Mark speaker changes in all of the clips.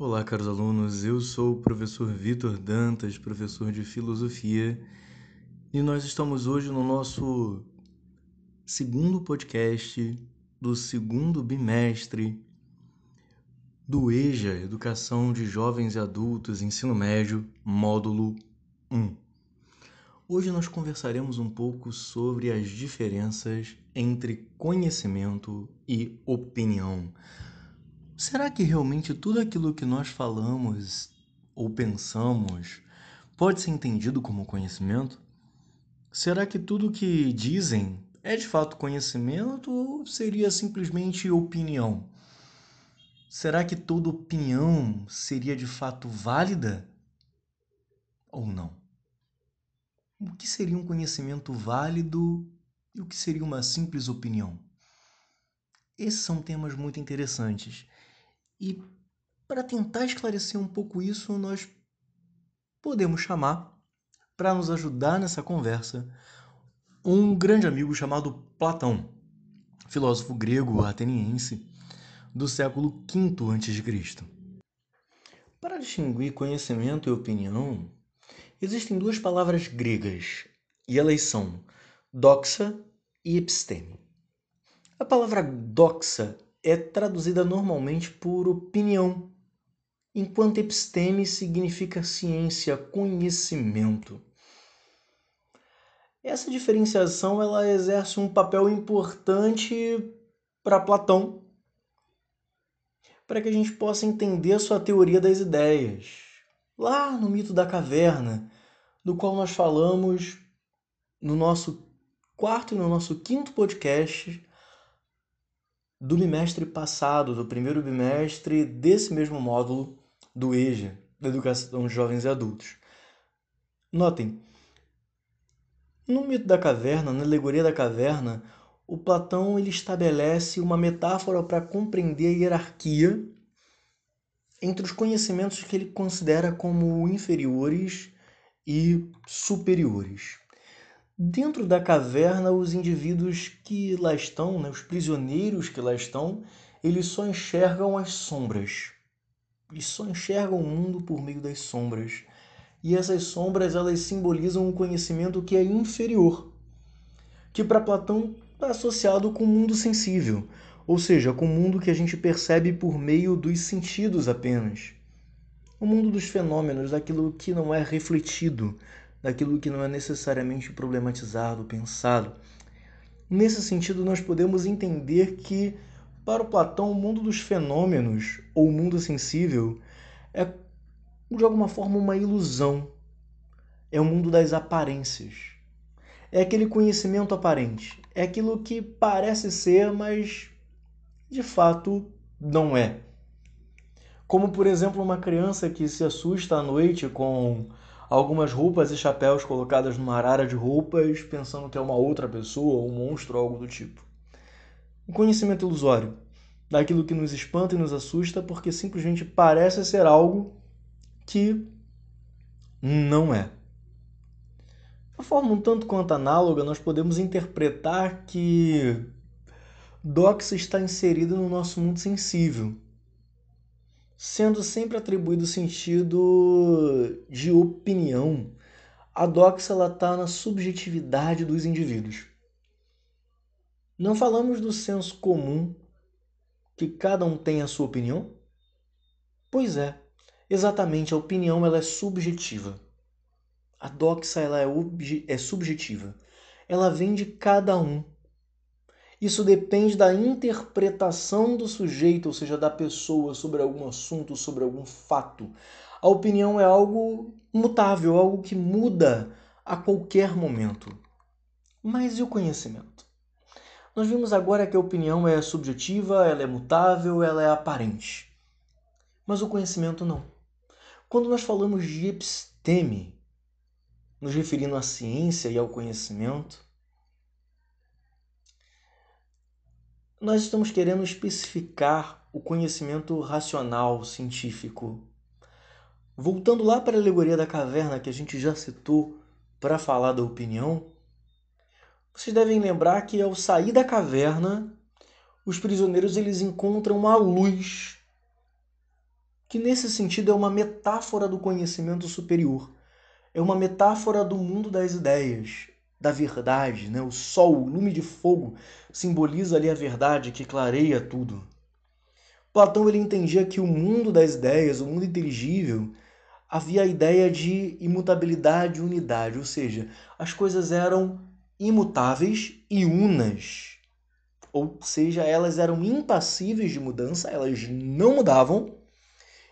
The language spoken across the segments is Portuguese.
Speaker 1: Olá, caros alunos. Eu sou o professor Vitor Dantas, professor de filosofia, e nós estamos hoje no nosso segundo podcast do segundo bimestre do EJA, Educação de Jovens e Adultos, Ensino Médio, módulo 1. Hoje nós conversaremos um pouco sobre as diferenças entre conhecimento e opinião. Será que realmente tudo aquilo que nós falamos ou pensamos pode ser entendido como conhecimento? Será que tudo que dizem é de fato conhecimento ou seria simplesmente opinião? Será que toda opinião seria de fato válida ou não? O que seria um conhecimento válido e o que seria uma simples opinião? Esses são temas muito interessantes e para tentar esclarecer um pouco isso, nós podemos chamar, para nos ajudar nessa conversa, um grande amigo chamado Platão, filósofo grego ateniense do século V a.C. Para distinguir conhecimento e opinião, existem duas palavras gregas, e elas são doxa e episteme. A palavra doxa é traduzida normalmente por opinião, enquanto episteme significa ciência, conhecimento. Essa diferenciação ela exerce um papel importante para Platão, para que a gente possa entender sua teoria das ideias. Lá no mito da caverna, do qual nós falamos no nosso quarto e no nosso quinto podcast, do bimestre passado, do primeiro bimestre desse mesmo módulo do EJA, da Educação de Jovens e Adultos. Notem, no mito da caverna, na alegoria da caverna, o Platão ele estabelece uma metáfora para compreender a hierarquia entre os conhecimentos que ele considera como inferiores e superiores. Dentro da caverna, os indivíduos que lá estão, né, os prisioneiros que lá estão, eles só enxergam as sombras. Eles só enxergam o mundo por meio das sombras. E essas sombras elas simbolizam um conhecimento que é inferior, que para Platão está associado com o mundo sensível, ou seja, com o mundo que a gente percebe por meio dos sentidos apenas. O mundo dos fenômenos, daquilo que não é refletido, daquilo que não é necessariamente problematizado, pensado. Nesse sentido, nós podemos entender que, para o Platão, o mundo dos fenômenos, ou mundo sensível, é de alguma forma uma ilusão. É o mundo das aparências. É aquele conhecimento aparente. É aquilo que parece ser, mas de fato não é. Como, por exemplo, uma criança que se assusta à noite com algumas roupas e chapéus colocadas numa arara de roupas, pensando que é uma outra pessoa, um monstro algo do tipo. O conhecimento ilusório daquilo que nos espanta e nos assusta porque simplesmente parece ser algo que não é. De forma um tanto quanto análoga, nós podemos interpretar que Doxa está inserido no nosso mundo sensível sendo sempre atribuído o sentido de opinião, a doxa está na subjetividade dos indivíduos. Não falamos do senso comum, que cada um tem a sua opinião? Pois é, exatamente, a opinião ela é subjetiva. A doxa ela é, é subjetiva. Ela vem de cada um isso depende da interpretação do sujeito, ou seja, da pessoa sobre algum assunto, sobre algum fato. A opinião é algo mutável, algo que muda a qualquer momento. Mas e o conhecimento? Nós vimos agora que a opinião é subjetiva, ela é mutável, ela é aparente. Mas o conhecimento não. Quando nós falamos de episteme, nos referindo à ciência e ao conhecimento, nós estamos querendo especificar o conhecimento racional, científico. Voltando lá para a alegoria da caverna que a gente já citou para falar da opinião, vocês devem lembrar que ao sair da caverna, os prisioneiros eles encontram a luz que nesse sentido é uma metáfora do conhecimento superior. É uma metáfora do mundo das ideias, da verdade, né? O sol, o lume de fogo, simboliza ali a verdade que clareia tudo. Platão ele entendia que o mundo das ideias, o mundo inteligível, havia a ideia de imutabilidade e unidade, ou seja, as coisas eram imutáveis e unas. Ou seja, elas eram impassíveis de mudança, elas não mudavam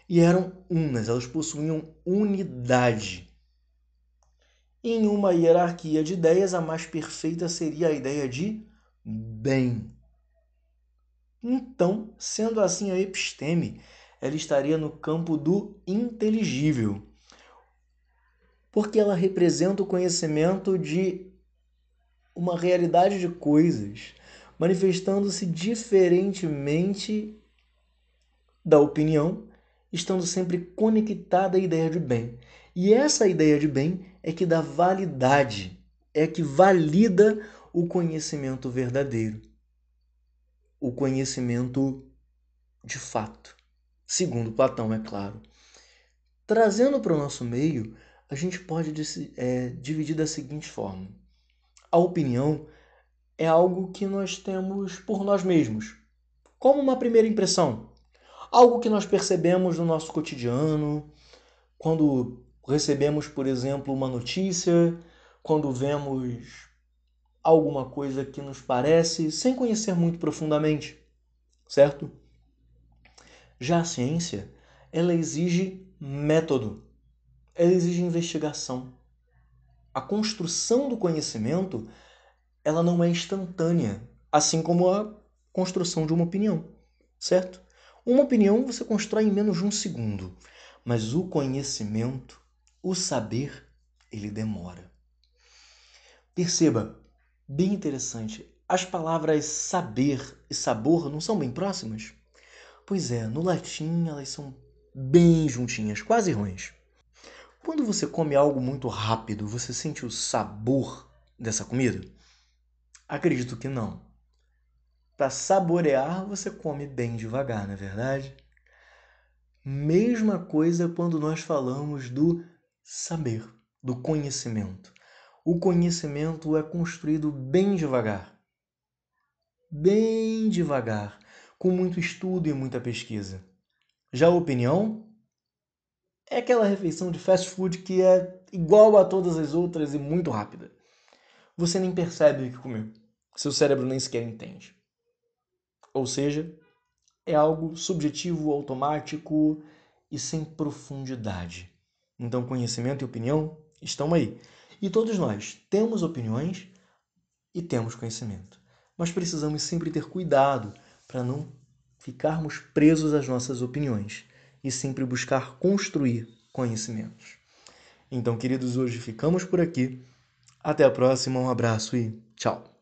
Speaker 1: e eram unas, elas possuíam unidade. Em uma hierarquia de ideias, a mais perfeita seria a ideia de bem. Então, sendo assim a episteme, ela estaria no campo do inteligível, porque ela representa o conhecimento de uma realidade de coisas, manifestando-se diferentemente da opinião, estando sempre conectada à ideia de bem. E essa ideia de bem é que dá validade, é que valida o conhecimento verdadeiro, o conhecimento de fato, segundo Platão, é claro. Trazendo para o nosso meio, a gente pode é, dividir da seguinte forma: a opinião é algo que nós temos por nós mesmos, como uma primeira impressão, algo que nós percebemos no nosso cotidiano, quando recebemos, por exemplo, uma notícia, quando vemos alguma coisa que nos parece sem conhecer muito profundamente, certo? Já a ciência, ela exige método, ela exige investigação. A construção do conhecimento, ela não é instantânea, assim como a construção de uma opinião, certo? Uma opinião você constrói em menos de um segundo, mas o conhecimento o saber, ele demora. Perceba, bem interessante, as palavras saber e sabor não são bem próximas? Pois é, no latim elas são bem juntinhas, quase ruins. Quando você come algo muito rápido, você sente o sabor dessa comida? Acredito que não. Para saborear, você come bem devagar, não é verdade? Mesma coisa quando nós falamos do saber, do conhecimento. O conhecimento é construído bem devagar. Bem devagar, com muito estudo e muita pesquisa. Já a opinião é aquela refeição de fast food que é igual a todas as outras e muito rápida. Você nem percebe o que comeu. Seu cérebro nem sequer entende. Ou seja, é algo subjetivo, automático e sem profundidade. Então, conhecimento e opinião estão aí. E todos nós temos opiniões e temos conhecimento. Mas precisamos sempre ter cuidado para não ficarmos presos às nossas opiniões e sempre buscar construir conhecimentos. Então, queridos, hoje ficamos por aqui. Até a próxima, um abraço e tchau!